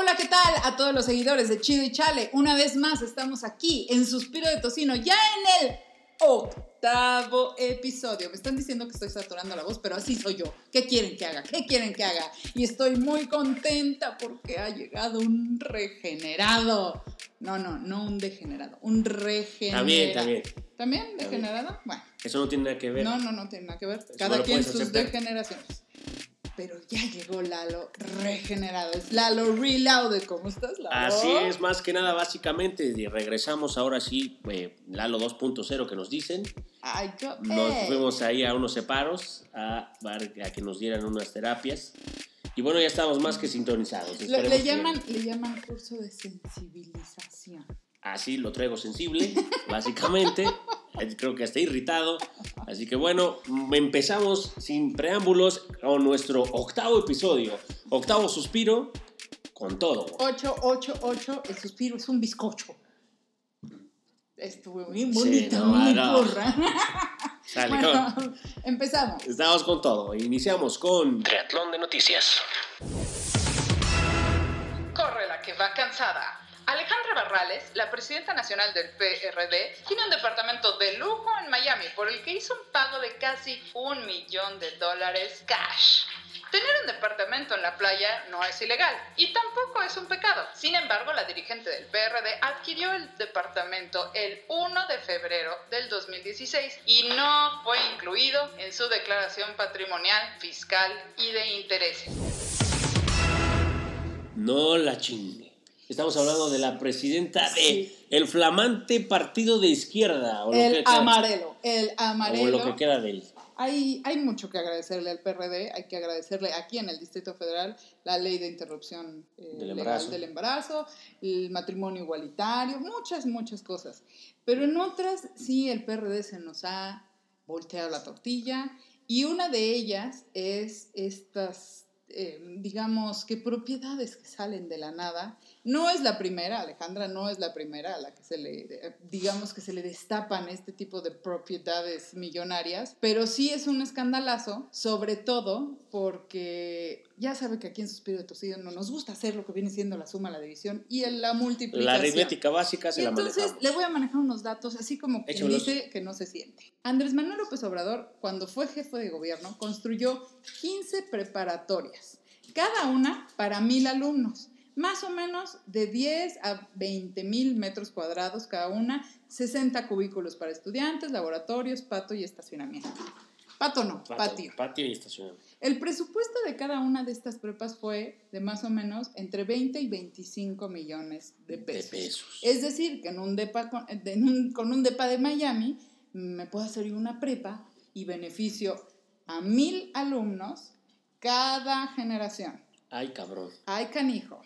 Hola, ¿qué tal a todos los seguidores de Chido y Chale? Una vez más estamos aquí en Suspiro de Tocino, ya en el octavo episodio. Me están diciendo que estoy saturando la voz, pero así soy yo. ¿Qué quieren que haga? ¿Qué quieren que haga? Y estoy muy contenta porque ha llegado un regenerado. No, no, no un degenerado, un regenerado. También, también. ¿También degenerado? Bueno. Eso no tiene nada que ver. No, no, no tiene nada que ver. Cada no quien sus degeneraciones. Pero ya llegó Lalo regenerado. Es Lalo Reloaded. ¿Cómo estás, Lalo? Así es, más que nada, básicamente, y regresamos ahora sí, eh, Lalo 2.0 que nos dicen. Ay, yo. Nos fuimos ahí a unos separos a, a que nos dieran unas terapias. Y bueno, ya estamos más que sintonizados. Le, que- llaman, le llaman curso de sensibilización. Así lo traigo sensible, básicamente. Creo que está irritado. Así que bueno, empezamos sin preámbulos con nuestro octavo episodio. Octavo suspiro con todo. 888, el suspiro es un bizcocho. Estuvo muy Sí, bonita, no, muy no. porra. Sale, Bueno, empezamos. Estamos con todo. Iniciamos con Triatlón de noticias. Corre la que va cansada. Alejandra Barrales, la presidenta nacional del PRD, tiene un departamento de lujo en Miami por el que hizo un pago de casi un millón de dólares cash. Tener un departamento en la playa no es ilegal y tampoco es un pecado. Sin embargo, la dirigente del PRD adquirió el departamento el 1 de febrero del 2016 y no fue incluido en su declaración patrimonial, fiscal y de intereses. No la chingue. Estamos hablando de la presidenta de Sí. el flamante partido de izquierda. O lo El que queda- amarelo, el O amarelo. lo que queda de él. Hay, hay mucho que agradecerle al PRD, hay que agradecerle aquí en el Distrito Federal la ley de interrupción eh, Del legal embarazo. del embarazo, el matrimonio igualitario, muchas, muchas cosas. Pero en otras sí el PRD se nos ha volteado la tortilla y una de ellas es estas, eh, digamos, que propiedades que salen de la nada. No es la primera, Alejandra no es la primera a la que se le, digamos que se le destapan este tipo de propiedades millonarias, pero sí es un escandalazo, sobre todo porque ya sabe que aquí en Suspiro de Tosido no nos gusta hacer lo que viene siendo la suma, la división y la multiplicación. La aritmética básica se Y la entonces manejamos. le voy a manejar unos datos, así como Échamelos. dice que no se siente. Andrés Manuel López Obrador, cuando fue jefe de gobierno, construyó 15 preparatorias, cada una para mil alumnos, más o menos de 10 a 20 mil metros cuadrados cada una, 60 cubículos para estudiantes, laboratorios, pato y estacionamiento. Pato no, Patio, patio. patio y estacionamiento. El presupuesto de cada una de estas prepas fue de más o menos entre 20 y 25 millones de De pesos. pesos. Es decir, que en un depa con, en un, con un depa de Miami me puedo hacer una prepa y beneficio a mil alumnos cada generación. Ay, cabrón. Ay, canijo.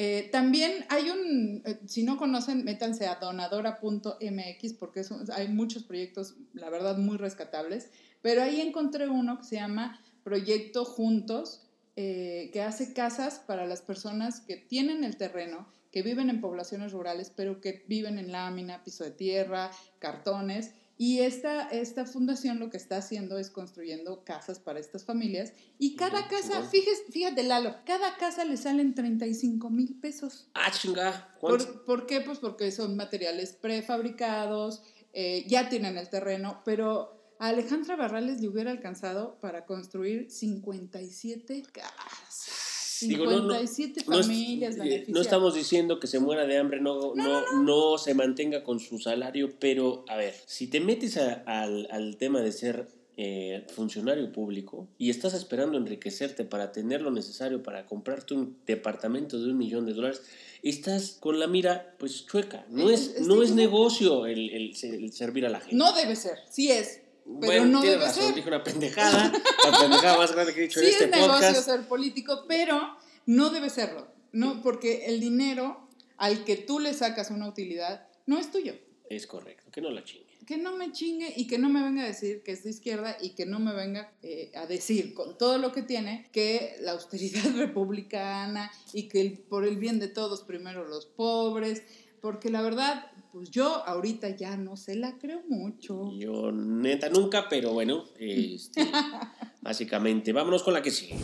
Eh, también hay un, eh, si no conocen, métanse a donadora.mx porque hay muchos proyectos, la verdad, muy rescatables, pero ahí encontré uno que se llama Proyecto Juntos, eh, que hace casas para las personas que tienen el terreno, que viven en poblaciones rurales, pero que viven en lámina, piso de tierra, cartones. Y esta, esta fundación lo que está haciendo es construyendo casas para estas familias. Y cada casa, fíjese, fíjate Lalo, cada casa le salen 35 mil pesos. Ah, chinga. ¿Cuánto? ¿Por, por qué? Pues porque son materiales prefabricados, eh, ya tienen el terreno, pero a Alejandra Barrales le hubiera alcanzado para construir 57 casas. Digo, no, no, 57 No es- familias beneficiadas. no estamos diciendo que se muera de hambre, no, no, no, se mantenga con su salario, pero a ver, si te metes a- al, al tema de ser eh, funcionario público y estás esperando enriquecerte para tener lo necesario para comprarte un departamento de un millón de dólares, estás con la mira pues chueca. No Es- no es negocio el, el- el servir a la gente. No debe ser, sí es, pero Bueno, no debe razón, ser. una pendejada, la pendejada más grande que he dicho Sí en este es negocio podcast. ser político, pero no debe serlo. No, porque el dinero al que tú le sacas una utilidad no es tuyo. Es correcto, que no la chingue. Que no me chingue y que no me venga a decir que es de izquierda y que no me venga eh, a decir con todo lo que tiene que la austeridad republicana y que el- por el bien de todos primero los pobres, porque la verdad, pues yo ahorita ya no se la creo mucho. Yo neta nunca, pero bueno, este, básicamente, vámonos con la que sigue.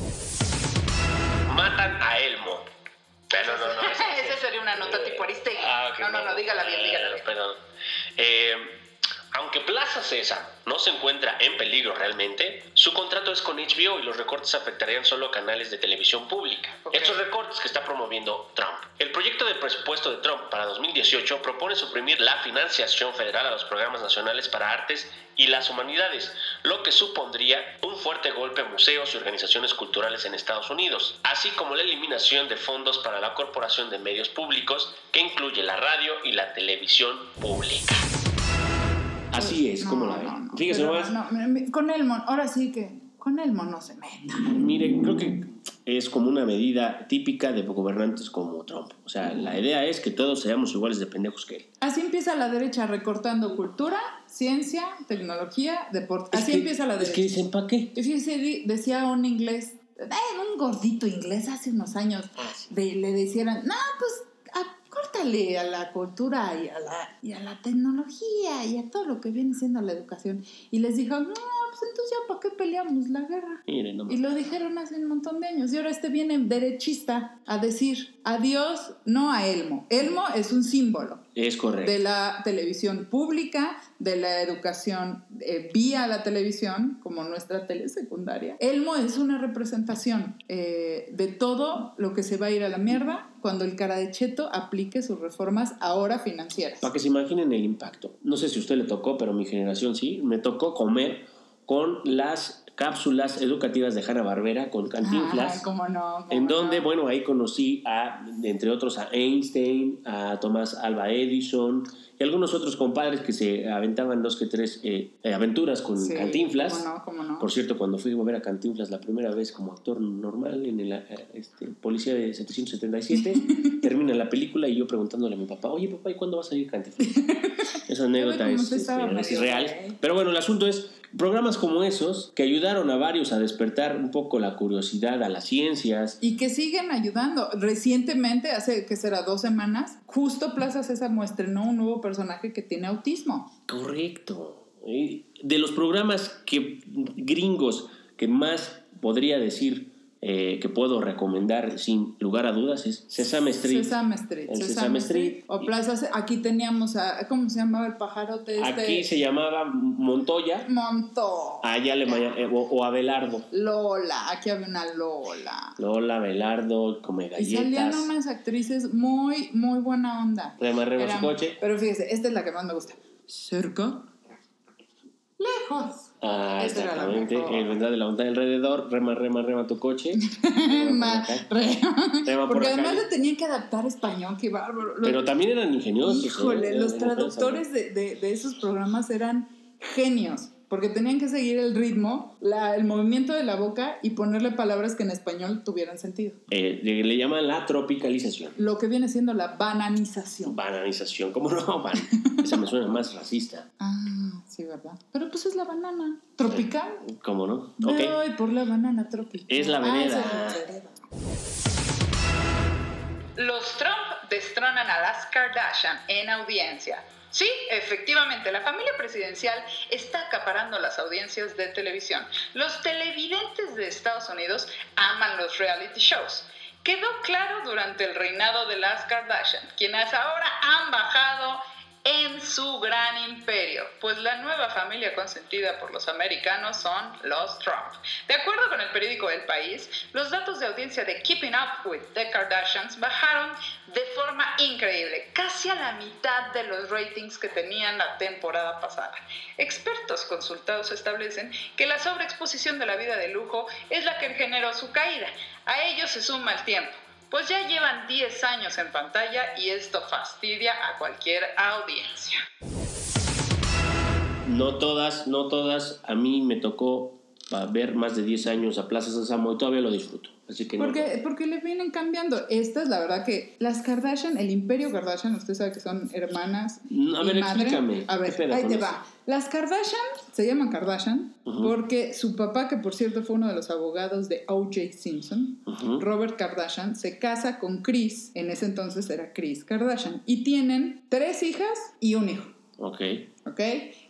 Matan a Elmo. Pero no, no. no Esa sería una nota tipo Aristegui. Ah, no, no, no, dígala bien, dígala. Perdón. Eh, aunque Plaza César no se encuentra en peligro realmente, su contrato es con HBO y los recortes afectarían solo a canales de televisión pública. Estos recortes que está promoviendo Trump. El proyecto de presupuesto de Trump para 2018 propone suprimir la financiación federal a los programas nacionales para artes y las humanidades, lo que supondría un fuerte golpe a museos y organizaciones culturales en Estados Unidos, así como la eliminación de fondos para la Corporación de Medios Públicos, que incluye la radio y la televisión pública. Así es, como la ven. Fíjese más. con Elmo, ahora sí que con Elmo no se meta. Mire, creo que es como una medida típica de gobernantes como Trump. O sea, la idea es que todos seamos iguales de pendejos que él. Así empieza la derecha recortando cultura, ciencia, tecnología, deporte. Así empieza la derecha. Es que dicen, ¿para qué? Fíjese, decía un inglés, eh, un gordito inglés hace unos años, ah, le decían, no, pues a la cultura y a la, y a la tecnología y a todo lo que viene siendo la educación. Y les dijo, no, pues entonces ya para qué peleamos la guerra. y lo dijeron hace un montón de años. Y ahora este viene derechista a decir adiós, no a Elmo. Elmo es un símbolo. Es correcto. De la televisión pública, de la educación eh, vía la televisión, como nuestra telesecundaria. Elmo es una representación eh, de todo lo que se va a ir a la mierda cuando el cara de Cheto aplique sus reformas ahora financieras. Para que se imaginen el impacto. No sé si a usted le tocó, pero mi generación sí. Me tocó comer con las cápsulas educativas de Hanna Barbera con Cantinflas. cómo no, en donde, bueno, ahí conocí a, entre otros, a Einstein, a Tomás Alba Edison algunos otros compadres que se aventaban dos que tres eh, eh, aventuras con Cantinflas. Cómo no, cómo no. Por cierto, cuando fui a ver a Cantinflas la primera vez como actor normal en el eh, este, Policía de 777, termina la película y yo preguntándole a mi papá, oye papá, ¿y cuándo vas a ir Cantinflas? Esa anécdota es, es, real. Pero bueno, el asunto es Programas como esos que ayudaron a varios a despertar un poco la curiosidad a las ciencias. Y que siguen ayudando. Recientemente, hace que será dos semanas, justo Plaza César estrenó un nuevo personaje que tiene autismo. Correcto. De los programas que gringos que más podría decir eh, que puedo recomendar sin lugar a dudas es Sesame Street. Sesame Street. Sesame, Street. O Plaza, aquí teníamos a, ¿cómo se llamaba el pajarote este? Aquí se llamaba Montoya. Monto. Allá le eh, o, Abelardo. Lola, aquí había una Lola. Lola, Abelardo, come galletas. Y salían unas actrices muy, muy buena onda. Rema, rema su coche. Pero fíjese, esta es la que más me gusta. Cerca. Lejos. Ah, exactamente. Él vendrá de la montaña alrededor, rema, rema, rema tu coche. rema, rema, Porque además le tenían que adaptar español, qué bárbaro. Pero también eran ingeniosos. ¿eh? Híjole, los traductores de, de, de esos programas eran genios porque tenían que seguir el ritmo, la, el movimiento de la boca y ponerle palabras que en español tuvieran sentido. Eh, le, llaman la tropicalización. Lo que viene siendo la bananización. Bananización, ¿cómo no? Ban Esa me suena más racista. Ah, sí, ¿verdad? Pero pues es la banana. ¿Tropical? ¿Cómo no? Okay. por la banana tropical. Es la venera. Ah, Los Trump destronan a las Kardashian en audiencia. Sí, efectivamente, la familia presidencial está acaparando las audiencias de televisión. Los televidentes de Estados Unidos aman los reality shows. Quedó claro durante el reinado de las Kardashian, quienes ahora han bajado en su gran imperio, pues la nueva familia consentida por los americanos son los Trump. De acuerdo con el periódico El País, los datos de audiencia de Keeping Up with the Kardashians bajaron de forma increíble, casi a la mitad de los ratings que tenían la temporada pasada. Expertos consultados establecen que la sobreexposición de la vida de lujo es la que generó su caída. A ello se suma el tiempo pues ya llevan 10 años en pantalla y esto fastidia a cualquier audiencia. No todas, no todas, a mí me tocó ver más de 10 años a Plaza Sésamo y todavía lo disfruto. Así que porque, porque le vienen cambiando. Esta es la verdad que las Kardashian, el imperio Kardashian, usted sabe que son hermanas. A ver, explícame. A ver, ahí te va. Las Kardashian se llaman Kardashian porque su papá, que por cierto fue uno de los abogados de O.J. Simpson, Robert Kardashian, se casa con Chris, en ese entonces era Chris Kardashian, y tienen tres hijas y un hijo. Ok. Ok.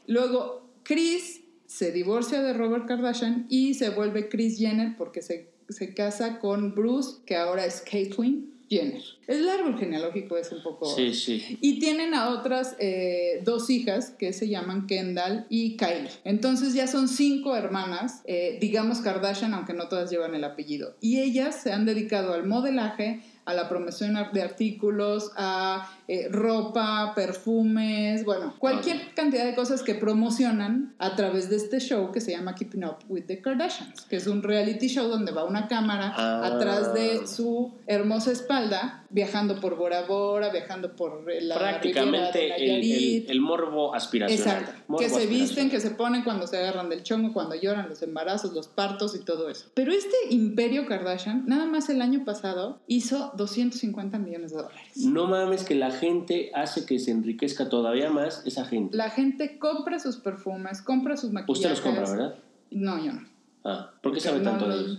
Luego, Chris se divorcia de Robert Kardashian y se vuelve Chris Jenner porque se, se casa con Bruce, que ahora es Caitlyn. Jenner. El genealógico, es un poco... Sí, sí. Y tienen a otras eh, dos hijas que se llaman Kendall y Kylie. Entonces ya son cinco hermanas, eh, digamos Kardashian, aunque no todas llevan el apellido. Y ellas se han dedicado al modelaje, a la promoción de artículos, a eh, ropa, perfumes, bueno, cualquier cantidad de cosas que promocionan a través de este show que se llama Keeping Up with the Kardashians, que es un reality show donde va una cámara Ah. atrás de su hermosa espalda, viajando por Bora Bora, viajando por la Riviera Prácticamente de el, el, Nayarit. el morbo aspiracional. Exacto. Morbo que se visten, que se ponen cuando se agarran del chongo, cuando lloran, los embarazos, los partos y todo eso. Pero este imperio Kardashian, nada más el año pasado, hizo 250 millones de dólares. No mames que la gente hace que se enriquezca todavía más esa gente. La gente compra sus perfumes, compra sus maquillajes. Usted los compra, ¿verdad? No, yo no. Ah, ¿por qué sabe No, tanto de ellos?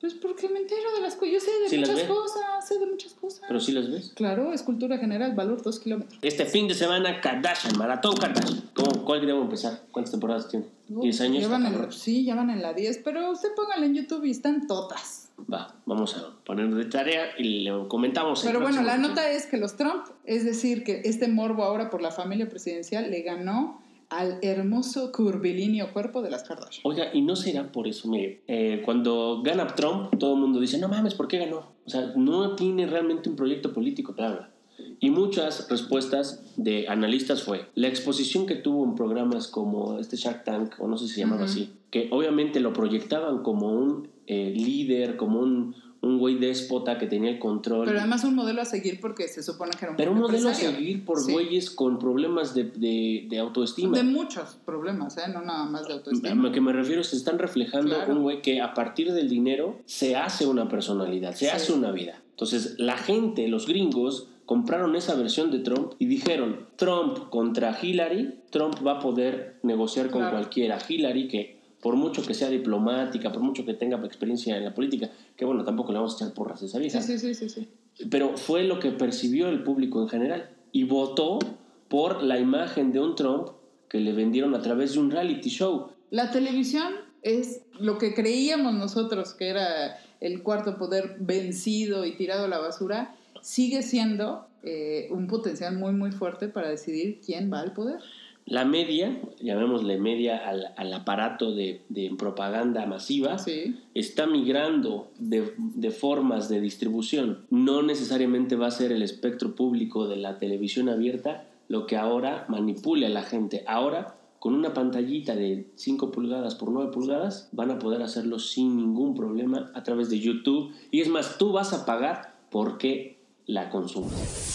Pues porque me entero de las cosas. Yo sé de ¿Sí las muchas cosas, sé de muchas cosas. ¿Pero sí las ves? Claro, es cultura general, valor 2 kilómetros. Este fin de semana, Kardashian, Maratón Kardashian. ¿Cómo, ¿Cuál debo empezar? ¿Cuántas temporadas tiene? ¿10 años? Ya van Está en- cabrón. sí, ya van en la 10, pero usted póngale en YouTube y están todas. Va, vamos a ponernos de tarea y le comentamos. Pero bueno, la nota es que los Trump, es decir, que este morbo ahora por la familia presidencial le ganó al hermoso curvilíneo cuerpo de las Kardashian. Oiga, y no será por eso, mire, eh, cuando gana Trump, todo el mundo dice, no mames, ¿por qué ganó? O sea, no tiene realmente un proyecto político, bla, bla. Y muchas respuestas de analistas fue la exposición que tuvo en programas como este Shark Tank, o no sé si se llamaba Ujú. así, que obviamente lo proyectaban como un eh, líder, como un, un güey déspota que tenía el control. Pero además un modelo a seguir porque se supone que era un Pero un modelo a seguir por Sí. güeyes con problemas de, de, de autoestima. De muchos problemas, ¿eh? No nada más de A autoestima. lo que me refiero es que están reflejando Claro. un güey que a partir del dinero se hace una personalidad, se Sí. hace una vida. Entonces, la gente, los gringos, compraron esa versión de Trump y dijeron, Trump contra Hillary, Trump va a poder negociar con Claro. cualquiera. Hillary, que por mucho que sea diplomática, por mucho que tenga experiencia en la política, que bueno, tampoco le vamos a echar porras a esa vieja, Sí, sí, sí, sí, sí. pero fue lo que percibió el público en general y votó por la imagen de un Trump que le vendieron a través de un reality show. La televisión es lo que creíamos nosotros que era el cuarto poder vencido y tirado a la basura, sigue siendo eh, un potencial muy, muy fuerte para decidir quién va al poder. La media, llamémosle media al, al aparato de, de propaganda masiva, Sí. está migrando de, de formas de distribución. No necesariamente va a ser el espectro público de la televisión abierta lo que ahora manipule a la gente. Ahora, con una pantallita de 5 pulgadas por 9 pulgadas, van a poder hacerlo sin ningún problema a través de YouTube. Y es más, tú vas a pagar porque la consumes.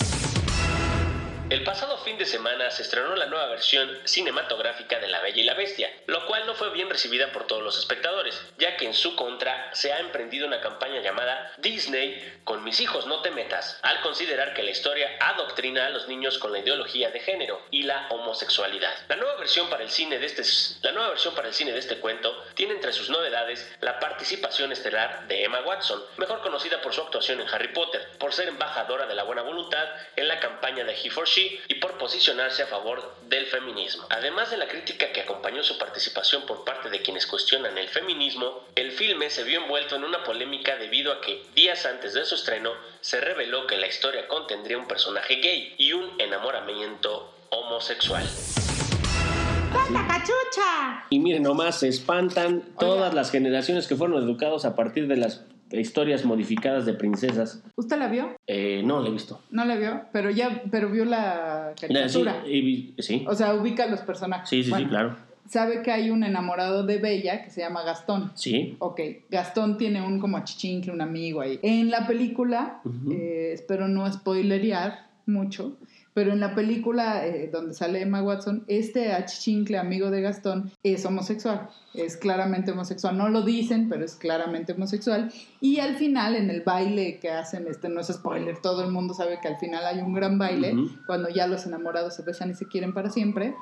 El pasado fin de semana se estrenó la nueva versión cinematográfica de La Bella y la Bestia, lo cual no fue bien recibida por todos los espectadores, ya que en su contra se ha emprendido una campaña llamada Disney con mis hijos no te metas, al considerar que la historia adoctrina a los niños con la ideología de género y la homosexualidad. La nueva versión para el cine de este la nueva versión para el cine de este cuento tiene entre sus novedades la participación estelar de Emma Watson, mejor conocida por su actuación en Harry Potter, por ser embajadora de la buena voluntad en la campaña de He for She y por posicionarse a favor del feminismo. Además de la crítica que acompañó su participación por parte de quienes cuestionan el feminismo, el filme se vio envuelto en una polémica debido a que días antes de su estreno se reveló que la historia contendría un personaje gay y un enamoramiento homosexual. cachucha! Y miren, nomás se espantan todas las generaciones que fueron educados a partir de las historias modificadas de princesas. ¿Usted la vio? Eh, no, la he visto. No la vio, pero ya, pero vio la Sí, caricatura. vi- sí, O sea, ubica los personajes. sí, sí, sí, Bueno, claro. Sabe que hay un enamorado de Bella que se llama Gastón. Sí. Ok, Gastón tiene un como achichincle, un amigo ahí. En la película, Ujú. eh, espero no spoilerear mucho, pero en la película eh, donde sale Emma Watson, este achichincle amigo de Gastón es homosexual, es claramente homosexual. No lo dicen, pero es claramente homosexual. Y al final, en el baile que hacen, este no es spoiler, todo el mundo sabe que al final hay un gran baile, Ujú. cuando ya los enamorados se besan y se quieren para siempre.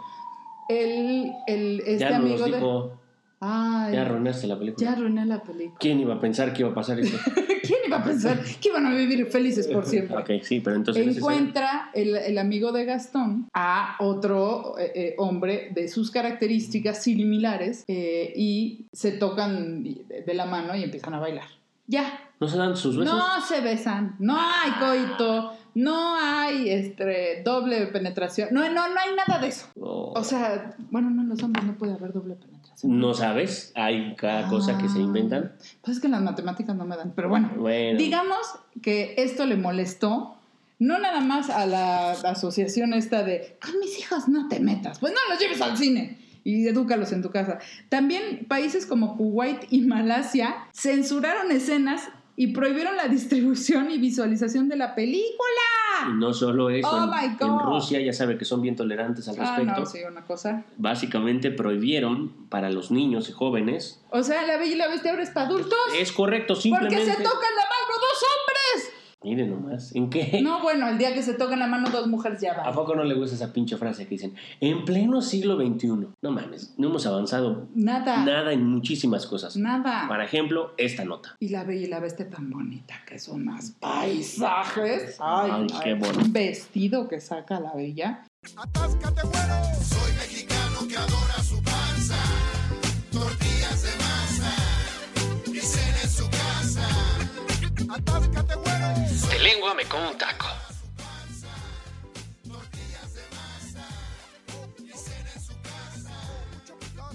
El, el, este ya nos amigo de... Ay, ya arruinaste la película. ya arruiné la película. ¿Quién iba a pensar que iba a pasar esto? ¿Quién iba a pensar que iban a vivir felices por siempre? ok, sí, pero entonces... Encuentra el, el amigo de Gastón a otro eh, eh, hombre de sus características similares eh, y se tocan de la mano y empiezan a bailar. Ya, ¿No se dan sus besos? No se besan, no hay coito, no hay este, doble penetración, no, no, no hay nada de eso. O sea, bueno, no, en los hombres no puede haber doble penetración. ¿No sabes? Hay cada cosa que se Ah. inventan. Pues es que las matemáticas no me dan, pero bueno. Bueno. Digamos que esto le molestó, no nada más a la asociación esta de, con mis hijos no te metas, pues no los lleves al cine y edúcalos en tu casa. También países como Kuwait y Malasia censuraron escenas y prohibieron la distribución y visualización de la película. Y no solo eso, Oh en, en. Rusia ya sabe que son bien tolerantes al Ah, respecto. no, sí, una cosa. Básicamente prohibieron para los niños y jóvenes. O sea, la bella y la bestia ahora es para adultos. Es correcto, Porque simplemente. se tocan la mano dos hombres. Miren nomás, ¿en qué? No, bueno, el día que se tocan la mano dos mujeres ya ¿A va. poco no le gusta esa pinche frase que dicen? En pleno siglo XXI. No mames, no hemos avanzado Nada. nada en muchísimas cosas. Nada. Por ejemplo, esta nota. Y la bella y la bestia tan bonita que son más paisajes. Ay, Ay, ay, qué bueno. Un vestido que saca la bella. Atáscate, güero. Soy mexicano que adora su De lengua me como un taco.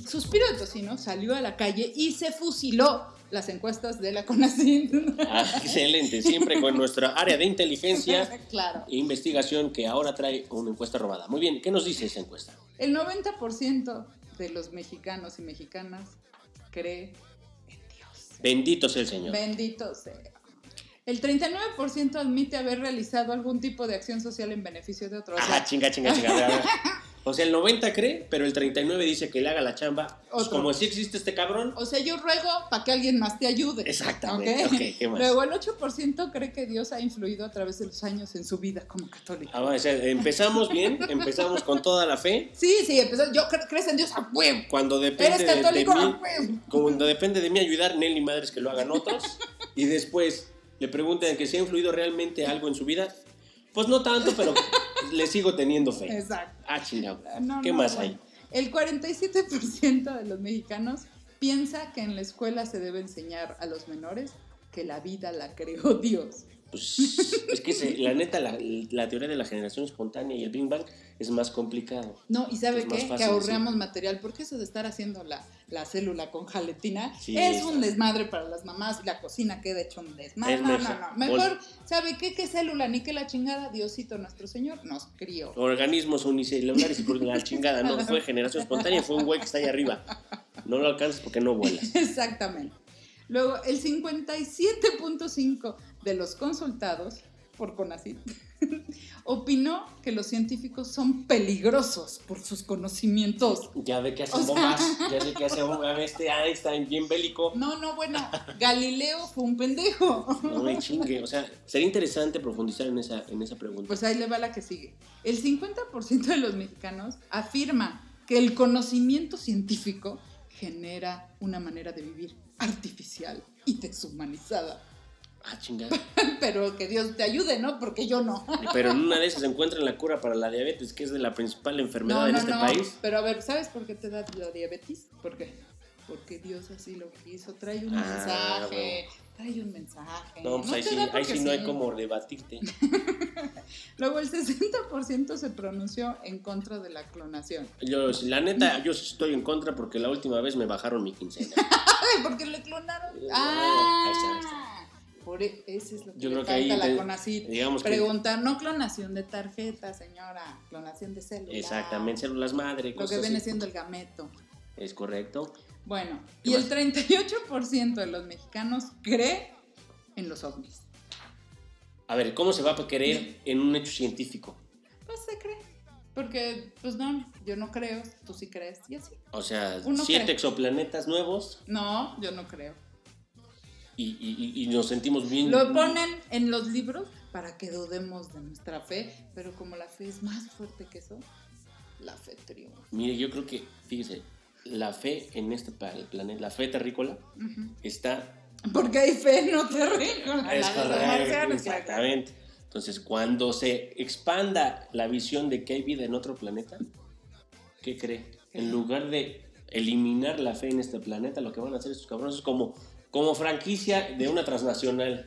Suspiro de Tocino salió a la calle y se fusiló las encuestas de la CONACYT. Ah, excelente, siempre con nuestra área de inteligencia claro. e investigación que ahora trae una encuesta robada. Muy bien, ¿qué nos dice esa encuesta? El 90% de los mexicanos y mexicanas cree en Dios. Bendito sea el Señor. Bendito sea. El 39% admite haber realizado algún tipo de acción social en beneficio de otros. Ah, chinga, chinga, chinga. A ver, a ver. O sea, el 90 cree, pero el 39 dice que le haga la chamba. Pues como si existe este cabrón. O sea, yo ruego para que alguien más te ayude. Exactamente. ¿ok? Ok, ¿qué más? Luego, el 8% cree que Dios ha influido a través de los años en su vida como católico. Ah, o sea, empezamos bien, empezamos con toda la fe. Sí, sí, empezó. Yo cre- crees en Dios a huevo. Cuando depende Eres de- a mí, huevo. cuando depende de mí ayudar, Nelly madres que lo hagan otros. Y después le preguntan que si ha influido realmente algo en su vida. Pues no tanto, pero le sigo teniendo fe. Exacto. Ah, chingado. No, ¿Qué no, más bueno. hay? El 47% de los mexicanos piensa que en la escuela se debe enseñar a los menores que la vida la creó Dios. Pues es que se- la neta, la, la teoría de la generación espontánea y el Big Bang es más complicado. No, y ¿sabe qué? fácil, Que ahorramos material, porque eso de estar haciendo la, la célula con jaletina Sí, es está. un desmadre para las mamás y la cocina queda hecho un desmadre. Es No, no, mejor. no. Mejor, ¿sabe qué? ¿Qué célula? Ni que la chingada, Diosito nuestro Señor nos crió. Organismos unicelulares y por la chingada, no fue generación espontánea, fue un güey que está ahí arriba. No lo alcanzas porque no vuelas. Exactamente. Luego, el 57.5 de los consultados por CONACYT opinó que los científicos son peligrosos por sus conocimientos. Ya ve que hace O sea- bombas, ya ve que hace bombas, este Einstein bien bélico. No, no, bueno, Galileo fue un pendejo. No me chingue, o sea, sería interesante profundizar en esa, en esa pregunta. Pues ahí le va la que sigue. El 50% de los mexicanos afirma que el conocimiento científico genera una manera de vivir artificial y deshumanizada. Ah, chingada. Pero que Dios te ayude, ¿no? Porque yo no. Pero en una de esas se encuentra la cura para la diabetes, que es de la principal enfermedad No, en no, este no. país. Pero a ver, ¿sabes por qué te da la diabetes? ¿Por qué? Porque Dios así lo quiso. Trae un Ah, mensaje. Trae un mensaje. No, pues ahí sí, ahí no hay sí. como debatirte. Luego el 60% se pronunció en contra de la clonación. Yo, la neta, yo estoy en contra porque la última vez me bajaron mi quincena. Porque le clonaron. Eh, Ah, ahí está, ahí está. Por e- ese es lo que Yo le creo que ahí falta la te- CONACYT. digamos que- Preguntar, no clonación de tarjeta, señora, clonación de células. Exactamente, células madre, Lo cosas que viene así. siendo el gameto. Es correcto. Bueno, ¿Qué y el más? 38% de los mexicanos cree en los ovnis. A ver, ¿cómo se va a querer en un hecho científico? Pues se cree. Porque, pues no, yo no creo, tú sí crees, y así. O sea, Uno siete cree. exoplanetas nuevos No, yo no creo. Y, y- y- nos sentimos bien. Lo ponen en los libros para que dudemos de nuestra fe, pero como la fe es más fuerte que eso, la fe triunfa. Mire, yo creo que, fíjese, la fe en este planeta, la fe terrícola, está Porque hay fe no terrícola. Es la de los correcto, exactamente. Entonces, cuando se expanda la visión de que hay vida en otro planeta, ¿qué cree? En lugar de eliminar la fe en este planeta, lo que van a hacer estos cabrones es como como franquicia de una transnacional.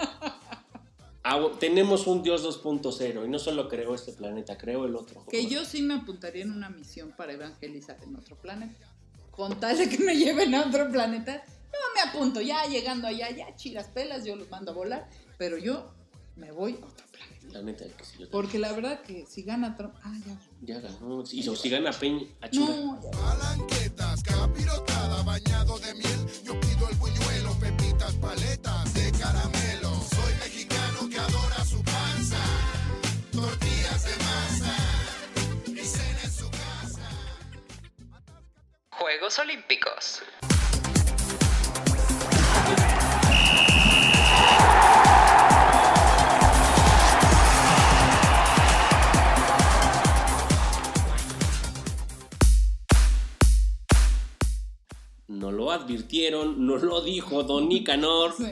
Ah, tenemos un Dios 2.0 y no solo creó este planeta, creó el otro. Que yo sí me apuntaría en una misión para evangelizar en otro planeta. Con tal de que me lleven a otro planeta, no me apunto. Ya llegando allá, ya chiras pelas, yo los mando a volar. Pero yo me voy a otro planeta. La neta, que sí, yo- Porque la verdad que si gana Trump. Ah, ya. ya ganó. Y si gana Peña, a. No, ya. Palanquetas, capirotada, bañado de miel. Juegos Olímpicos. No lo advirtieron, no lo dijo Don Nicanor. Sí.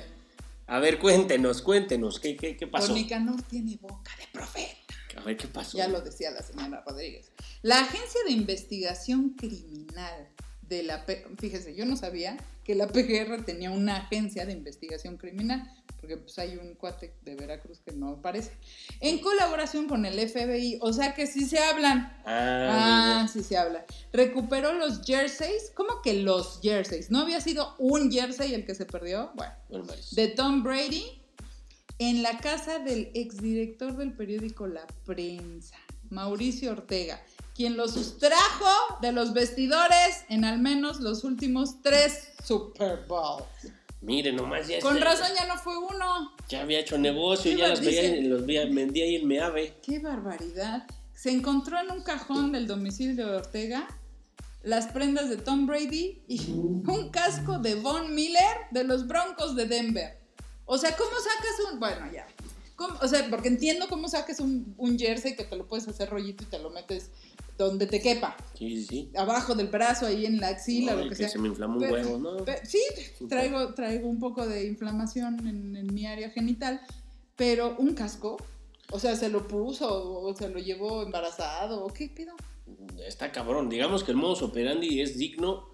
A ver, cuéntenos, cuéntenos, ¿qué, qué, qué pasó? Don Nicanor tiene boca de profeta. A ver, ¿qué pasó? Ya lo decía la señora Rodríguez. La Agencia de Investigación Criminal de la... P- Fíjese, yo no sabía que la PGR tenía una agencia de investigación criminal, porque pues hay un cuate de Veracruz que no aparece. En colaboración con el FBI, o sea que sí se hablan. Ah, Ah, sí se habla. Recuperó los jerseys. ¿Cómo que los jerseys? ¿No había sido un jersey el que se perdió? Bueno, de Tom Brady en la casa del exdirector del periódico La Prensa, Mauricio Ortega, quien los sustrajo de los vestidores en al menos los últimos tres Super Bowls. Mire, nomás ya, Con razón ya no fue uno. ya había hecho negocio, ¿Qué ya las veía, los veía, vendía ahí en Meave. ¡Qué barbaridad! Se encontró en un cajón del domicilio de Ortega las prendas de Tom Brady y un casco de Von Miller de los Broncos de Denver. O sea, ¿cómo sacas un...? Bueno, ya. ¿Cómo? O sea, porque entiendo cómo sacas un, un jersey que te lo puedes hacer rollito y te lo metes donde te quepa. Sí, sí, sí. Abajo del brazo, ahí en la axila, lo que, que sea. se me inflamó un huevo, ¿no? sí, traigo, traigo un poco de inflamación en, en mi área genital, pero un casco, o sea, se lo puso o se lo llevó embarazado, o qué pedo. Está cabrón. Digamos que el modus operandi es digno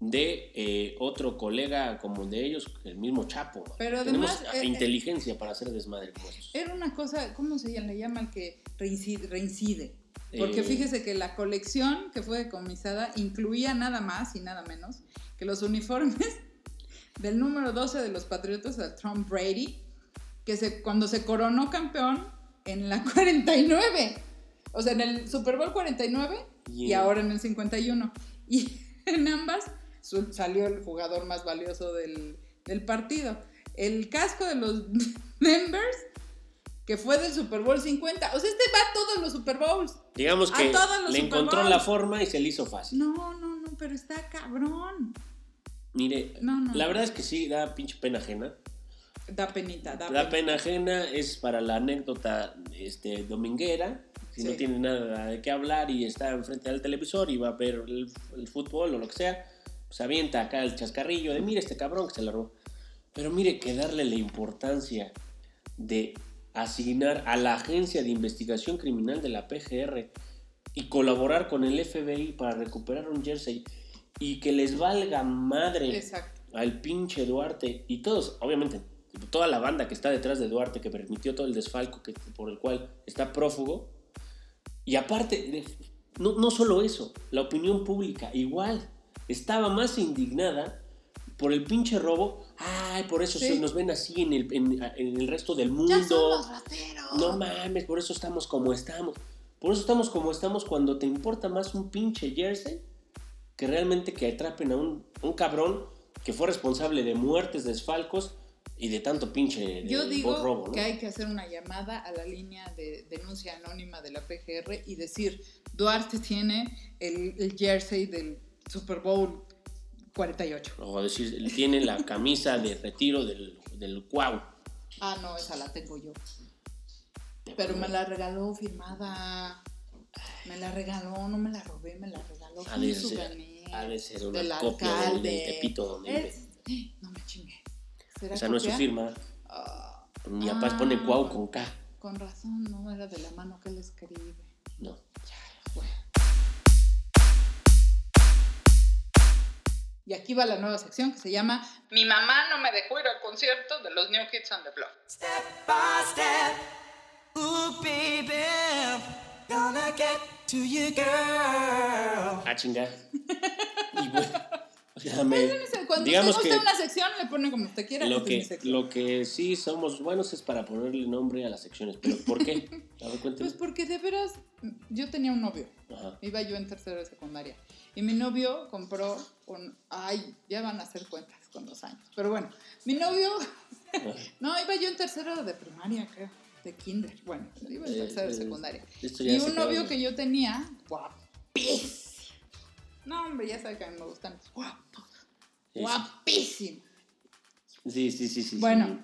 de eh, otro colega como de ellos, el mismo Chapo. Pero Tenemos además, a- eh, inteligencia para hacer desmadre. Era una cosa, ¿cómo se llama? le llama el que reincide? reincide? Porque Eh. fíjese que la colección que fue decomisada incluía nada más y nada menos que los uniformes del número 12 de los Patriotas de Tom Brady, que se, cuando se coronó campeón en la 49. O sea, en el Super Bowl 49 y Yeah. ahora en el 51. Y en ambas salió el jugador más valioso del, del partido. El casco de los Members, que fue del Super Bowl 50. O sea, este va a todos los Super Bowls. Digamos que le encontró la forma y se le hizo fácil. No, no, no, pero está cabrón. Mire, No, no. la verdad es que sí, da pinche pena ajena. Da penita, da, Da pena ajena es para la anécdota este, dominguera. Si no tiene nada de qué hablar y está enfrente del televisor y va a ver el, el fútbol o lo que sea, pues avienta acá el chascarrillo de mire este cabrón que se la robó. Pero mire que darle la importancia de asignar a la Agencia de Investigación Criminal de la PGR y colaborar con el FBI para recuperar un jersey y que les valga madre Exacto. al pinche Duarte y todos, obviamente, toda la banda que está detrás de Duarte, que permitió todo el desfalco que, por el cual está prófugo. Y aparte, no, no solo eso, la opinión pública igual estaba más indignada por el pinche robo. Ay, por eso Sí. se nos ven así en el, en- en el resto del Ya mundo. somos rateros. No mames, por eso estamos como estamos. Por eso estamos como estamos cuando te importa más un pinche jersey que realmente que atrapen a un, un cabrón que fue responsable de muertes, desfalcos y de tanto pinche Yo de digo robo, ¿no? que hay que hacer una llamada a la línea de denuncia anónima de la PGR y decir, Duarte tiene el, el jersey del Super Bowl 48. O decir, tiene la camisa de retiro del, del Cuau. Ah, no, esa la tengo yo. Pero me la regaló firmada. Me la regaló, no me la robé, me la regaló. Ha de ser- ha de ser una del copia del-. Tepito donde Es- No me chingue. ¿Será Esa no es su firma. Ah, Mi papá Ah, pone Cuau bueno. con K. con razón, no era de la mano que él escribe. No. Bueno. Y aquí va la nueva sección que se llama Mi mamá no me dejó ir al concierto de los New Kids on the Block. Step by step, ooh baby, gonna get to you, girl. Ah, chinga. Y bueno, o sea, me- Yo no sé, Cuando digamos usted que gusta una sección, le pone como usted quiera. lo que, lo que sí somos buenos es para ponerle nombre a las secciones. ¿Pero por qué? A ver. Pues porque de veras, yo tenía un novio. Ajá. Iba yo en tercero de secundaria. Y mi novio compró un... Ay, ya van a hacer cuentas con los años. Pero bueno, mi novio... no, iba yo en tercero de primaria, creo. De kinder. Bueno, iba en Eh, tercero de eh, secundaria. Y un novio que yo tenía, guapísimo. No, hombre, ya sabe que a mí me gustan los guapos. Guapísimo. Sí, sí, sí, sí. Bueno.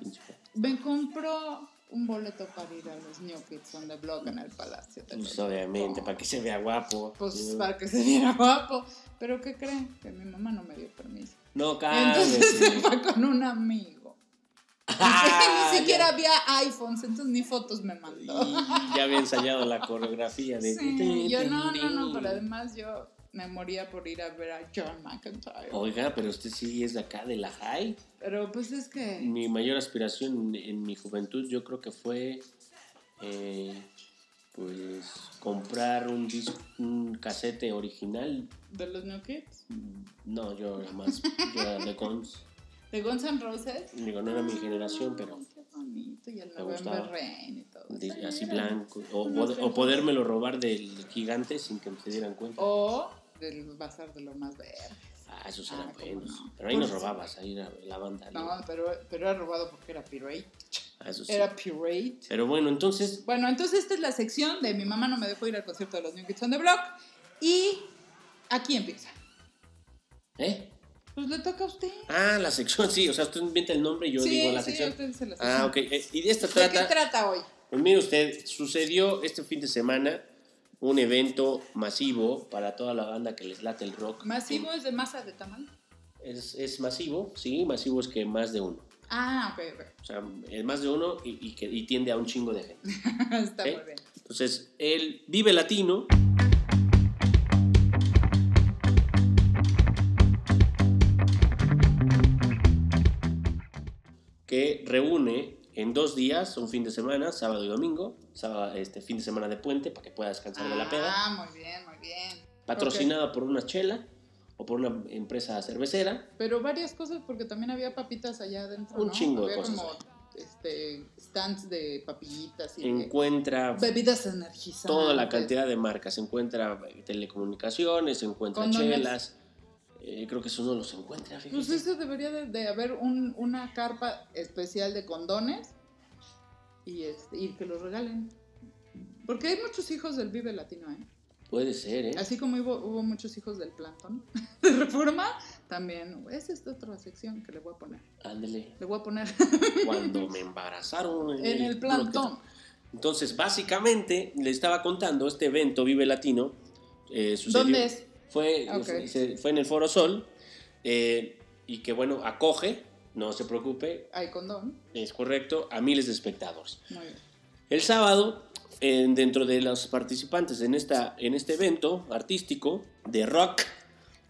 Me compró un boleto para ir a los New Kids on the Block en el Palacio. Pues obviamente, para que se vea guapo. Pues para que se viera guapo. Pero ¿qué creen? Que mi mamá no me dio permiso. No, Entonces se cálmese. fue con un amigo. Ah, Ni siquiera ya. había iPhones, entonces ni fotos me mandó. Y ya había ensayado la coreografía de... Sí, yo no, no, no, pero además yo me moría por ir a ver a John McIntyre. Oiga, pero usted sí es de acá, de la high. Pero pues es que Mi mayor aspiración en, mi juventud yo creo que fue eh, pues comprar un disco, un casete original. de los New Kids, No, yo era más, yo era de Guns. de Guns N' Roses. Digo, no era mi generación, pero Qué bonito, y el Me November. Rain y todo. de- así blanco. O, o podérmelo robar del gigante sin que se dieran cuenta. O del bazar de lo más verde. Ah, esos Ah, eran cómo buenos. no. Pero ahí nos Pues- robabas, ahí era la banda. No, ¿no? pero, pero era robado porque era pirate. Ah, eso sí. Era pirate. Pero bueno, entonces, Bueno, entonces esta es la sección de mi mamá no me dejó ir al concierto de los New Kids on the Block. Y aquí empieza. ¿eh? Pues le toca a usted. Ah, la sección, sí, o sea, usted inventa el nombre y yo sí, digo la sí, sección. usted dice la sección. Ah, ok. eh, Y de esto ¿De qué trata. trata hoy? Pues mire usted, sucedió este fin de semana un evento masivo para toda la banda que les late el rock. ¿Masivo es de masa de tamal? Es, es masivo, sí, masivo es que más de uno. Ah, ok, ok. O sea, es más de uno y, y que, y tiende a un chingo de gente. Está muy bien. Entonces, el Vive Latino. que reúne en dos días, un fin de semana, sábado y domingo, sábado, este fin de semana de puente para que pueda descansar de la peda, Ah, muy bien, muy bien. patrocinada por una chela o por una empresa cervecera. Pero varias cosas, porque también había papitas allá adentro. Un ¿no? chingo de había cosas como este, stands de papillitas y de Encuentra bebidas energizantes. toda la cantidad de marcas, se encuentra telecomunicaciones, se encuentra Condones. chelas, eh, creo que eso no los encuentra, fíjese. Pues eso debería de, de haber un- una carpa especial de condones y, este, y que los regalen. Porque hay muchos hijos del Vive Latino, ¿eh? Puede ser, ¿eh? Así como hubo, hubo muchos hijos del Plantón de Reforma, también. Esa es otra sección que le voy a poner. Ándele. Le voy a poner Cuando me embarazaron en el Plantón. Entonces, básicamente, le estaba contando este evento Vive Latino. eh, sucedió- ¿Dónde es? Fue, Ok. fue, se- fue en el Foro Sol eh, y que, bueno, acoge, no se preocupe, Hay condón. es correcto, a miles de espectadores. Muy bien. El sábado, eh, dentro de los participantes en, esta, en este evento artístico de rock,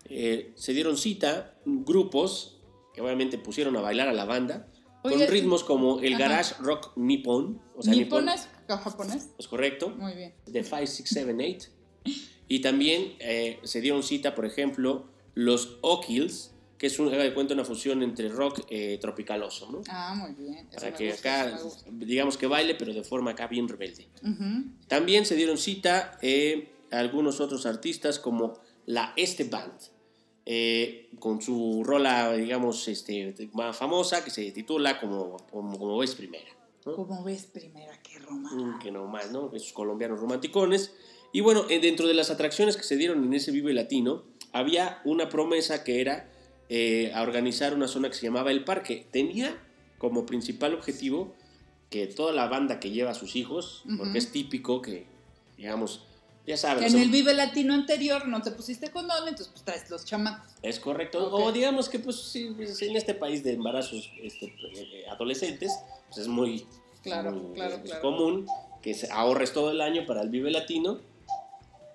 eh, se dieron cita grupos que obviamente pusieron a bailar a la banda Oye, con ritmos como el ajá. garage rock nippon, o sea, nippon, ¿Nipones japonés? es correcto, Muy bien. de 5, 6, 7, 8. Y también eh, se dieron cita, por ejemplo, los O'Kills, que es un, de cuenta, una fusión entre rock eh, tropicaloso, ¿no? Ah, muy bien. Eso Para que gusta, acá, digamos que baile, pero de forma acá bien rebelde. Ujú. También se dieron cita eh, algunos otros artistas como la Este Band, eh, con su rola, digamos, este, más famosa que se titula Como, como, como ves primera. ¿no? Como ves, primera, qué Mm, romántico. Que no más, ¿no? Esos colombianos romanticones. Y bueno, eh, dentro de las atracciones que se dieron en ese Vive Latino, había una promesa que era eh, a organizar una zona que se llamaba El Parque. Tenía como principal objetivo que toda la banda que lleva a sus hijos, porque es típico que, digamos, ya saben, Que en el Vive Latino anterior no te pusiste condón, entonces pues traes los chamacos. es correcto. O digamos que pues sí, pues, en este país de embarazos este, eh, adolescentes, pues es muy, Claro, muy, claro, es claro. común que ahorres todo el año para el Vive Latino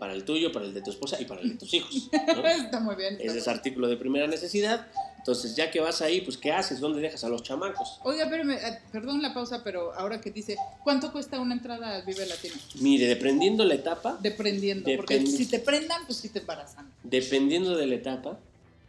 para el tuyo, para el de tu esposa y para el de tus hijos. ¿no? Está muy bien. Ese es artículo de primera necesidad. Entonces, ya que vas ahí, pues, ¿qué haces? ¿Dónde dejas a los chamacos? Oiga, pero perdón la pausa, pero ahora que dice, ¿cuánto cuesta una entrada al Vive Latino? Mire, dependiendo la etapa, Deprendiendo, porque si te prendan, pues sí te embarazan. dependiendo de la etapa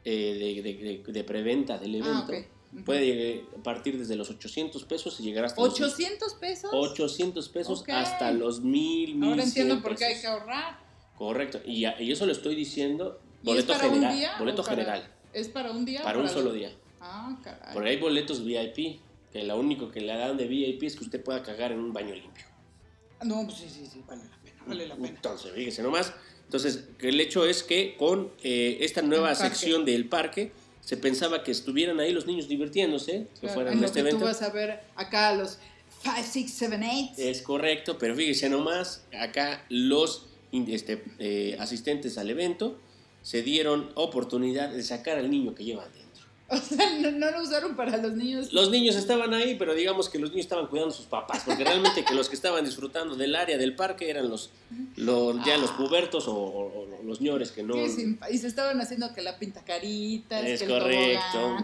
eh, de, de- de- de preventa del evento, Ah, ok. Ujú. puede llegar- partir desde los 800 pesos y llegar hasta los 800 pesos. 800 pesos hasta los 1000, 1100 Ahora entiendo por qué hay que ahorrar. Correcto. Y, y eso lo estoy diciendo, ¿Y boleto para general. día? boleto para- general. ¿Es para un día? o Para un solo día. Ah, caray. Porque hay boletos VIP, que lo único que le dan de VIP es que usted pueda cagar en un baño limpio. No, pues sí, sí, sí, vale la pena, vale la pena. Entonces, fíjese nomás. Entonces, el hecho es que con eh, esta nueva sección del parque, se pensaba que estuvieran ahí los niños divirtiéndose, que fueran en lo este que evento. tú vas a ver acá los 5, 6, 7, 8. Es correcto, pero fíjese nomás, acá los este, eh, asistentes al evento se dieron oportunidad de sacar al niño que llevan dentro. O sea, no, no lo usaron para los niños. Los niños estaban ahí, pero digamos que los niños estaban cuidando a sus papás, porque realmente que los que estaban disfrutando del área del parque eran los, los ya los pubertos o, o- o los ñores que no... Simpa- Y se estaban haciendo que la pinta caritas, Es que correcto.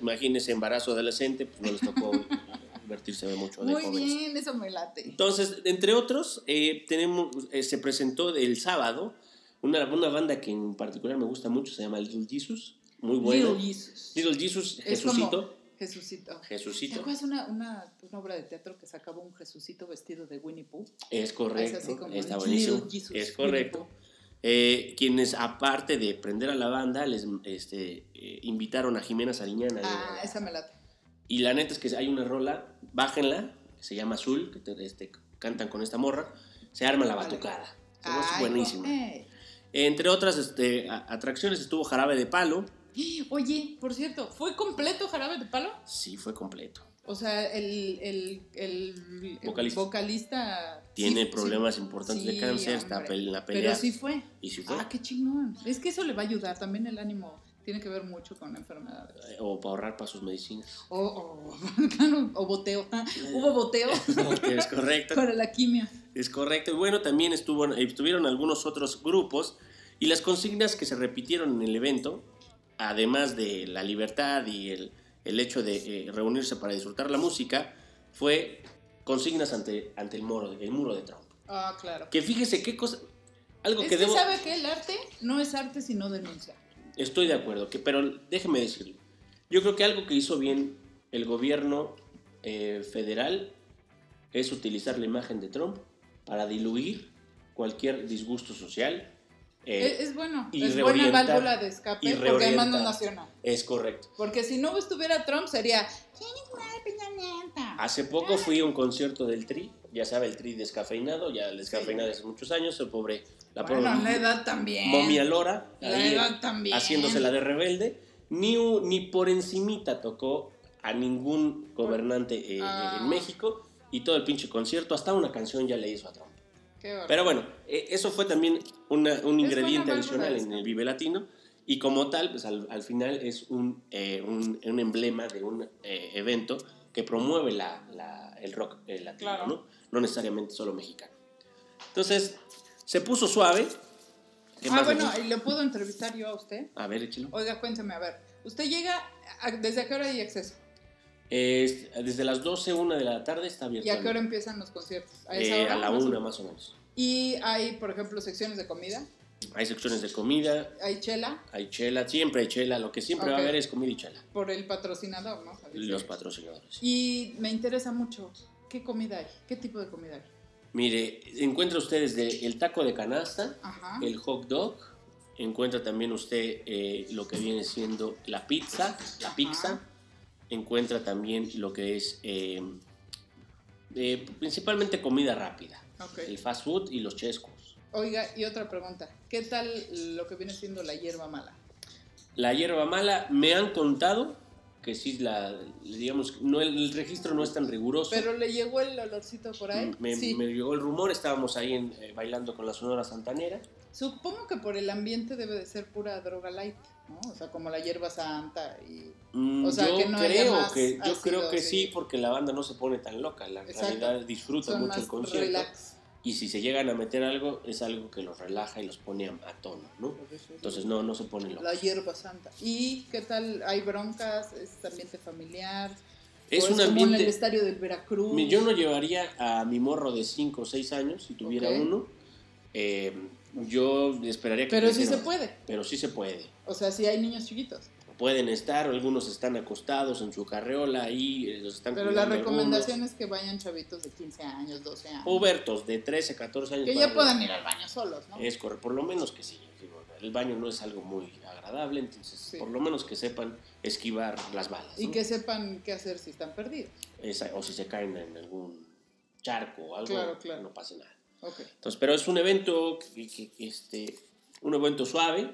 Imagínese embarazo adolescente, pues no les tocó divertirse mucho de Muy jóvenes. bien, eso me late. Entonces, entre otros, eh, tenemos, eh, se presentó el sábado una, una banda que en particular me gusta mucho, se llama Little Jesus, muy bueno. Little Jesus. Little Jesus, Es Jesucito. Jesucito. ¿Te Jesucito. acuerdas una, una, una obra de teatro que sacaba un Jesucito vestido de Winnie Pooh? Es correcto, Es así como está buenísimo. Jesus, Es correcto. Eh, quienes, aparte de prender a la banda, les este, eh, invitaron a Jimena Sariñana. Ah, esa me late. Y la neta es que hay una rola, bájenla, que se llama Azul, que te- este, cantan con esta morra, se arma la batucada. Ay, buenísima. eh. Entre otras este, atracciones estuvo Jarabe de Palo, Oye, por cierto, ¿fue completo Jarabe de Palo? sí fue completo. O sea, el, el, el, el Vocalista. vocalista Tiene sí- problemas sí, importantes de cáncer, está hombre. en la pelea. Pero sí fue. Y sí fue. Ah, qué chingón. Es que eso le va a ayudar. También el ánimo tiene que ver mucho con enfermedades. Eh, O para ahorrar para sus medicinas. O, o, o boteo. Ah, Hubo boteo es correcto. para la quimio. Es correcto. Y bueno, también estuvo, estuvieron algunos otros grupos y las consignas que se repitieron en el evento, además de la libertad y el, el hecho de eh, reunirse para disfrutar la música, fue consignas ante, ante el, muro, el muro de Trump. Ah, claro. Que fíjese qué cosa... Algo Es que que debo... sabe que el arte no es arte sino denuncia. Estoy de acuerdo, que, pero déjeme decirlo. Yo creo que algo que hizo bien el gobierno eh, federal es utilizar la imagen de Trump para diluir cualquier disgusto social. eh, es, es bueno. y es buena válvula de escape porque además no nacional. es correcto. Porque si no estuviera Trump sería. "¿Quién es la Peña Nieto?". Hace poco fui a un concierto del Tri, ya sabe, el Tri descafeinado, ya el descafeinado hace muchos años, el pobre, la Bueno, pobre la edad también. momia Lora, La ahí, edad también. haciéndose la de rebelde, ni, ni por encimita tocó a ningún gobernante eh, Ah. en México y todo el pinche concierto, hasta una canción ya le hizo a Trump. Pero bueno, eh, eso fue también una- un ingrediente adicional en el Vive Latino y como tal, pues al, al final es un, eh, un, un emblema de un eh, evento que promueve la, la- el rock eh, latino, Claro. ¿no? No necesariamente solo mexicano. Entonces, se puso suave. ¿Qué Ah, bueno, ¿y le puedo entrevistar yo a usted? A ver, échelo. Oiga, cuénteme, a ver. ¿Usted llega, a- desde qué hora hay acceso? Es- desde las 12, 1 de la tarde está abierto. ¿Y a qué hora empiezan los conciertos? ¿A esa Eh, hora? a la más o 1 menos? más o menos. Y hay, por ejemplo, secciones de comida. Hay secciones de comida, Hay chela hay chela, siempre hay chela. Lo que siempre va a haber es comida y chela. por el patrocinador, ¿no? Los patrocinadores. Y me interesa mucho, ¿qué comida hay? ¿Qué tipo de comida hay? Mire, encuentra usted desde el taco de canasta, Ajá. el hot dog, encuentra también usted eh, lo que viene siendo la pizza, la Ajá. pizza, encuentra también lo que es eh, eh, principalmente comida rápida, Ok. el fast food y los chescos. Oiga, y otra pregunta. ¿Qué tal lo que viene siendo la hierba mala? La hierba mala, me han contado que sí, la, digamos, no, el, el registro no es tan riguroso. ¿Pero le llegó el olorcito por ahí? me, sí. me llegó el rumor, estábamos ahí en, eh, bailando con la Sonora Santanera. Supongo que por el ambiente debe de ser pura droga light, ¿no? O sea, como la hierba santa y... Mm, O sea, yo que no haya creo más que yo ácido, creo que sí. sí porque la banda no se pone tan loca, la Exacto. realidad disfruta Son mucho el concierto. relax. Y si se llegan a meter algo, es algo que los relaja y los pone a, tono, ¿no? Entonces no, no se ponen locos. La hierba santa. ¿Y qué tal? ¿Hay broncas? ¿Es ambiente familiar? Es ¿O un como en ambiente- el estadio del Veracruz? Yo no llevaría a mi morro de 5 o 6 años, si tuviera uno. Eh, yo esperaría que Pero sí se puede. Pero sí se puede. O sea, si hay niños chiquitos. Pueden estar, algunos están acostados en su carreola ahí, eh, los están Pero la recomendación algunos. es que vayan chavitos de 15 años, 12 años. Pubertos de 13, 14 años. que ya puedan ir al baño solos, ¿no? Es correcto, por lo menos que sí. El baño no es algo muy agradable, entonces Sí. por lo menos que sepan esquivar las balas. Y ¿no? que sepan qué hacer si están perdidos. Esa- o si se caen en algún charco o algo, Claro, claro. no pase nada. Ok. Entonces, pero es un evento, que, que- este, un evento suave,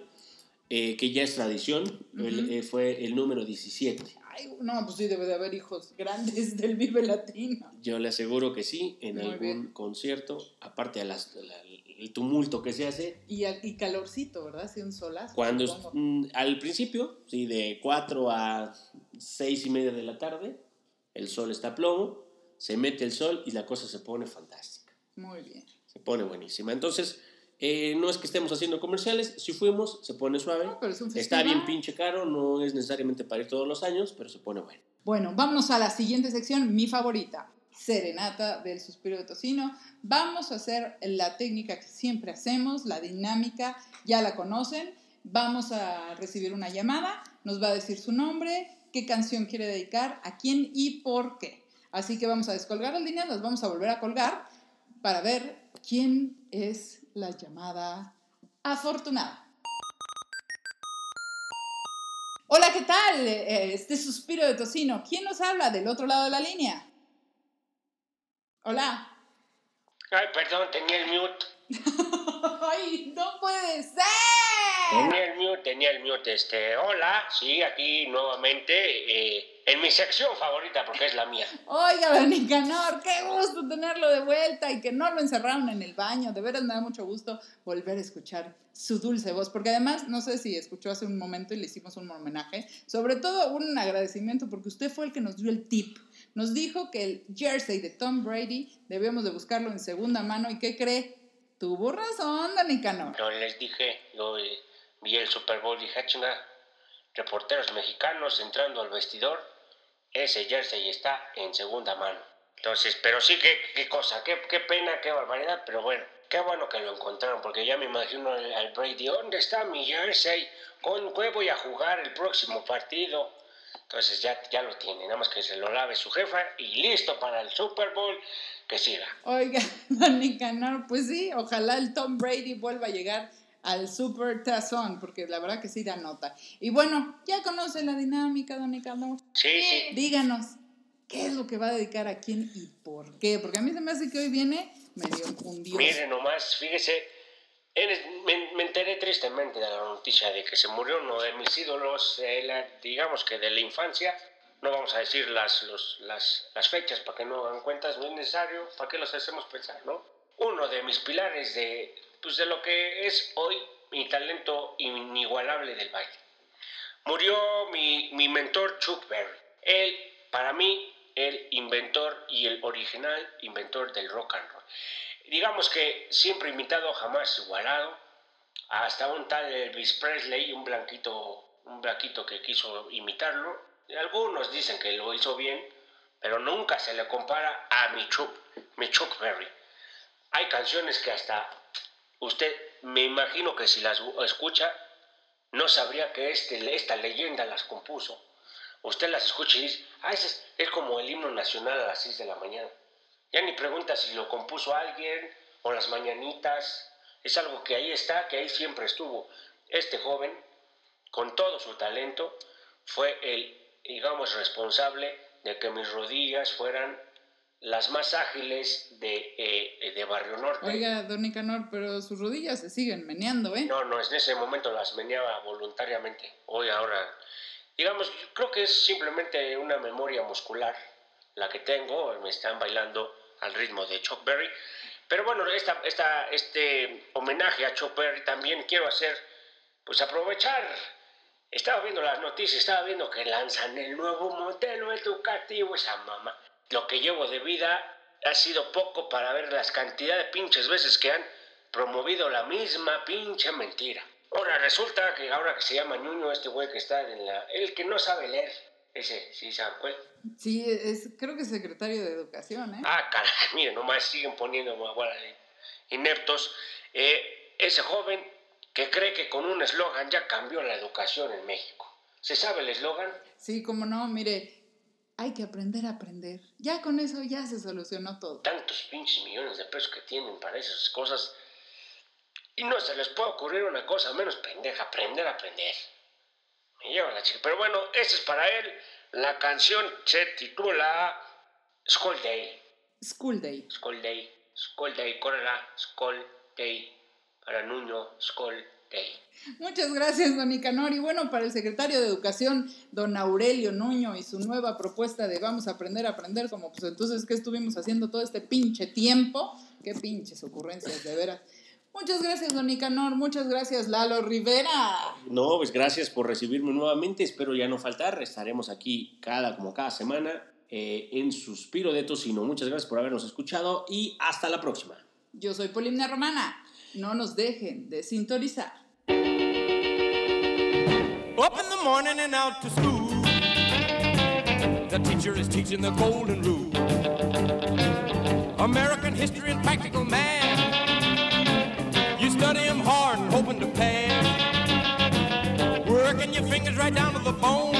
eh, que ya es tradición, el- Ujú. eh, fue el número 17. Ay, no, pues sí, debe de haber hijos grandes del Vive Latino. Yo le aseguro que sí, en Muy algún bien. concierto, aparte de las, de la- el tumulto que se hace, Y, y calorcito, ¿verdad? Sí, un solazo. cuando es- mm, al principio, sí, de 4 a 6 y media de la tarde, el sol está a plomo, se mete el sol y la cosa se pone fantástica. Muy bien. Se pone buenísima. Entonces, eh, no es que estemos haciendo comerciales, si fuimos, se pone suave. No, pero es un Está bien pinche caro, no es necesariamente para ir todos los años, pero se pone bueno. Bueno, vámonos a la siguiente sección, mi favorita, Serenata del Suspiro de Tocino. Vamos a hacer la técnica que siempre hacemos, la dinámica, ya la conocen. Vamos a recibir una llamada, nos va a decir su nombre, qué canción quiere dedicar, a quién y por qué. Así que vamos a descolgar las líneas, las vamos a volver a colgar para ver quién es la llamada afortunada. Hola, ¿qué tal? Eh, Este suspiro de tocino. ¿Quién nos habla del otro lado de la línea? Hola. Ay, perdón, tenía el mute. ¡Ay, no puede ser! Tenía el mute, tenía el mute. Este, hola, sí, aquí nuevamente eh, en mi sección favorita porque es la mía. Oiga, don Nicanor, qué gusto tenerlo de vuelta y que no lo encerraron en el baño. De veras me da mucho gusto volver a escuchar su dulce voz, porque además, no sé si escuchó hace un momento y le hicimos un homenaje, sobre todo un agradecimiento porque usted fue el que nos dio el tip. Nos dijo que el jersey de Tom Brady debíamos de buscarlo en segunda mano y ¿qué cree? Tuvo razón, don Nicanor. Yo les dije, yo eh, vi el Super Bowl y dije, "Ah, chinga, reporteros mexicanos entrando al vestidor, ese jersey está en segunda mano. Entonces, pero sí, qué, qué cosa, qué, qué pena, qué barbaridad, pero bueno, qué bueno que lo encontraron, porque ya me imagino al, al Brady, ¿dónde está mi jersey? ¿Con qué voy a jugar el próximo partido? Entonces ya, ya lo tiene, nada más que se lo lave su jefa y listo para el Super Bowl, que siga. Oiga, Nicanor, pues sí, ojalá el Tom Brady vuelva a llegar al Super Tazón, porque la verdad que sí da nota. Y bueno, ya conoce la dinámica, don Nicanor. Sí, sí. Díganos, ¿qué es lo que va a dedicar a quién y por qué? Porque a mí se me hace que hoy viene medio enjundioso. Mire nomás, fíjese, en- me, me enteré tristemente de la noticia de que se murió uno de mis ídolos, eh, la- digamos que de la infancia. No vamos a decir las, los- las, las fechas para que no hagan cuentas, no es necesario, ¿para qué los hacemos pensar, no? Uno de mis pilares de, pues de lo que es hoy mi talento inigualable del baile. Murió mi, mi mentor Chuck Berry. Él, para mí, el inventor y el original inventor del rock and roll. Digamos que siempre imitado, jamás igualado. Hasta un tal Elvis Presley, un blanquito, un blanquito que quiso imitarlo. Algunos dicen que lo hizo bien, pero nunca se le compara a mi Chuck, mi Chuck Berry. Hay canciones que hasta usted, me imagino que si las escucha, no sabría que este, esta leyenda las compuso. Usted las escucha y dice, ah, es, es como el himno nacional a las 6 de la mañana. Ya ni pregunta si lo compuso alguien o las mañanitas. Es algo que ahí está, que ahí siempre estuvo. Este joven, con todo su talento, fue el, digamos, responsable de que mis rodillas fueran las más ágiles de, eh, de Barrio Norte. Oiga, don Nicanor, pero sus rodillas se siguen meneando, ¿eh? No, no, en ese momento las meneaba voluntariamente. Hoy, ahora, digamos, yo creo que es simplemente una memoria muscular la que tengo. Me están bailando al ritmo de Chuck Berry. Pero bueno, esta, esta, este homenaje a Chuck Berry también quiero hacer, pues aprovechar. Estaba viendo las noticias, estaba viendo que lanzan el nuevo modelo educativo, esa mamá. Lo que llevo de vida ha sido poco para ver las cantidades de pinches veces que han promovido la misma pinche mentira. Ahora resulta que ahora que se llama Ñuño, este güey que está en la... El que no sabe leer. Ese, ¿sí sabe cuál? Sí, es, creo que es secretario de Educación, ¿eh? Ah, caray, miren, nomás siguen poniendo de ineptos. Eh, ese joven que cree que con un eslogan ya cambió la educación en México. ¿Se sabe el eslogan? Sí, como no, mire, hay que aprender a aprender. Ya con eso ya se solucionó todo. Tantos pinches millones de pesos que tienen para esas cosas. Y no se les puede ocurrir una cosa menos pendeja, aprender a aprender. Me lleva la chica. Pero bueno, ese es para él. La canción se titula School Day. School Day. School Day. School Day. Córrela. School Day. Para Nuño. School Day. Muchas gracias, don Nicanor. Y bueno, para el secretario de Educación, don Aurelio Nuño, y su nueva propuesta de vamos a aprender a aprender, como pues entonces, ¿qué estuvimos haciendo todo este pinche tiempo? Qué pinches ocurrencias, de veras. Muchas gracias, don Nicanor. Muchas gracias, Lalo Rivera. No, pues gracias por recibirme nuevamente. Espero ya no faltar. Estaremos aquí cada, como cada semana eh, en Suspiro de Tocino. Muchas gracias por habernos escuchado y hasta la próxima. Yo soy Polimnia Romana. No nos dejen de sintonizar. Up in the morning and out to school. The teacher is teaching the golden rule. American history and practical math. You study 'em hard and hoping to pass. Working your fingers right down to the bone.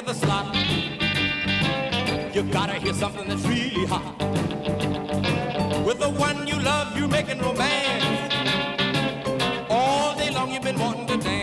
Into the slot. You gotta hear something that's really hot. With the one you love, you're making romance. All day long you've been wanting to dance.